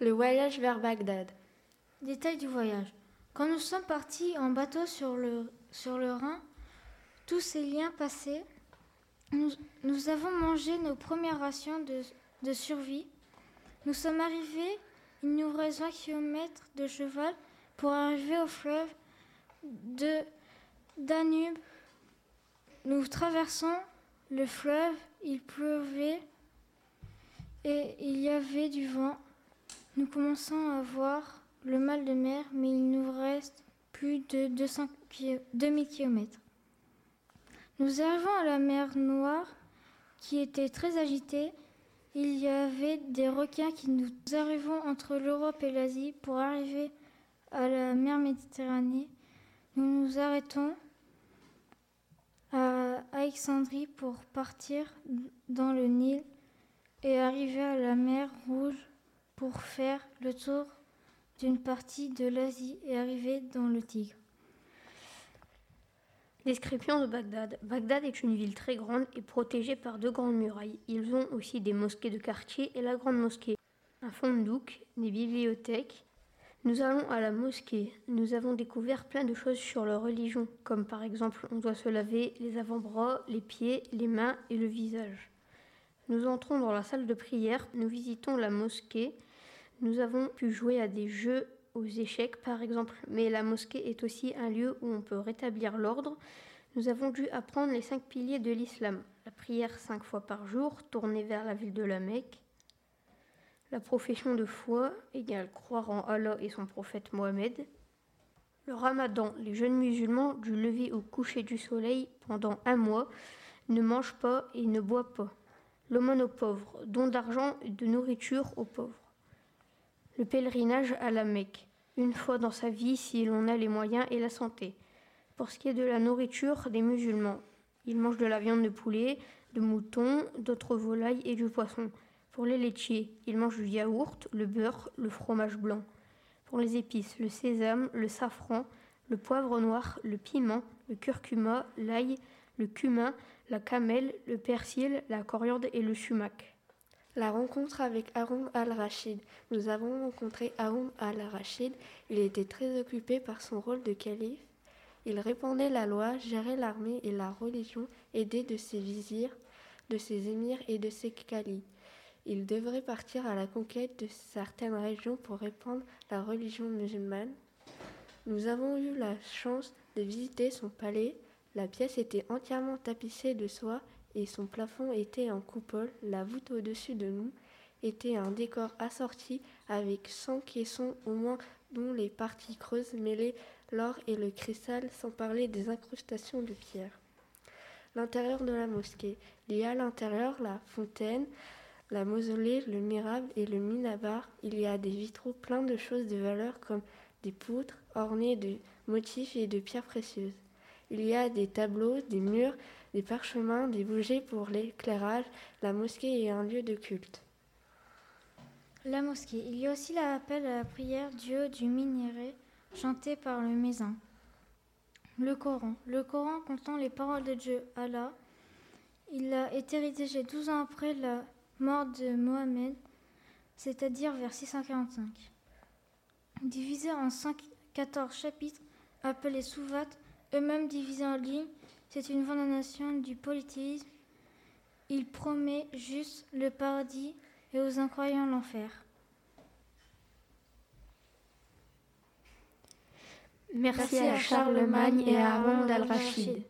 Le voyage vers Bagdad. Détail du voyage. Quand nous sommes partis en bateau sur le, sur le Rhin, tous ces liens passés, nous, avons mangé nos premières rations de, de survie. Nous sommes arrivés, il nous reste 20 km de cheval pour arriver au fleuve de Danube. Nous traversons le fleuve, il pleuvait et il y avait du vent. Nous commençons à voir le mal de mer, mais il nous reste plus de 200 ki- 2000 km. Nous arrivons à la mer Noire qui était très agitée. Il y avait des requins qui nous arrivons entre l'Europe et l'Asie pour arriver à la mer Méditerranée. Nous nous arrêtons à Alexandrie pour partir dans le Nil et arriver à la mer Rouge pour faire le tour d'une partie de l'Asie et arriver dans le Tigre. Description de Bagdad. Bagdad est une ville très grande et protégée par deux grandes murailles. Ils ont aussi des mosquées de quartier et la grande mosquée. Un fondouk, des bibliothèques. Nous allons à la mosquée. Nous avons découvert plein de choses sur leur religion, comme par exemple on doit se laver les avant-bras, les pieds, les mains et le visage. Nous entrons dans la salle de prière, nous visitons la mosquée. Nous avons pu jouer à des jeux aux échecs par exemple, mais la mosquée est aussi un lieu où on peut rétablir l'ordre. Nous avons dû apprendre les cinq piliers de l'islam. La prière cinq fois par jour, tournée vers la ville de la Mecque. La profession de foi égale croire en Allah et son prophète Mohammed. Le ramadan, les jeunes musulmans du lever au coucher du soleil pendant un mois ne mangent pas et ne boivent pas. L'aumône aux pauvres, don d'argent et de nourriture aux pauvres. Le pèlerinage à la Mecque, une fois dans sa vie si l'on a les moyens et la santé. Pour ce qui est de la nourriture des musulmans, ils mangent de la viande de poulet, de mouton, d'autres volailles et du poisson. Pour les laitiers, ils mangent du yaourt, le beurre, le fromage blanc. Pour les épices, le sésame, le safran, le poivre noir, le piment, le curcuma, l'ail, le cumin, la camelle, le persil, la coriandre et le sumac. La rencontre avec Haroun al-Rachid. Nous avons rencontré Haroun al-Rachid. Il était très occupé par son rôle de calife. Il répandait la loi, gérait l'armée et la religion, aidé de ses vizirs, de ses émirs et de ses califes. Il devrait partir à la conquête de certaines régions pour répandre la religion musulmane. Nous avons eu la chance de visiter son palais. La pièce était entièrement tapissée de soie et son plafond était en coupole. La voûte au-dessus de nous était un décor assorti avec 100 caissons au moins dont les parties creuses mêlaient l'or et le cristal sans parler des incrustations de pierre. L'intérieur de la mosquée. Il y a à l'intérieur la fontaine, la mausolée, le mirabe et le minabar. Il y a des vitraux pleins de choses de valeur comme des poutres ornées de motifs et de pierres précieuses. Il y a des tableaux, des murs, des parchemins, des bougies pour l'éclairage. La mosquée est un lieu de culte. La mosquée. Il y a aussi l'appel à la prière haut du minaret, chanté par le mézin. Le Coran. Le Coran contenant les paroles de Dieu, Allah. Il a été rédigé 12 ans après la mort de Mohammed, c'est-à-dire vers 645. Divisé en 114 chapitres appelés souvates, eux-mêmes divisés en lignes, c'est une condamnation du polythéisme. Il promet juste le paradis et aux incroyants l'enfer. Merci, à Charlemagne et à Haroun al-Rachid.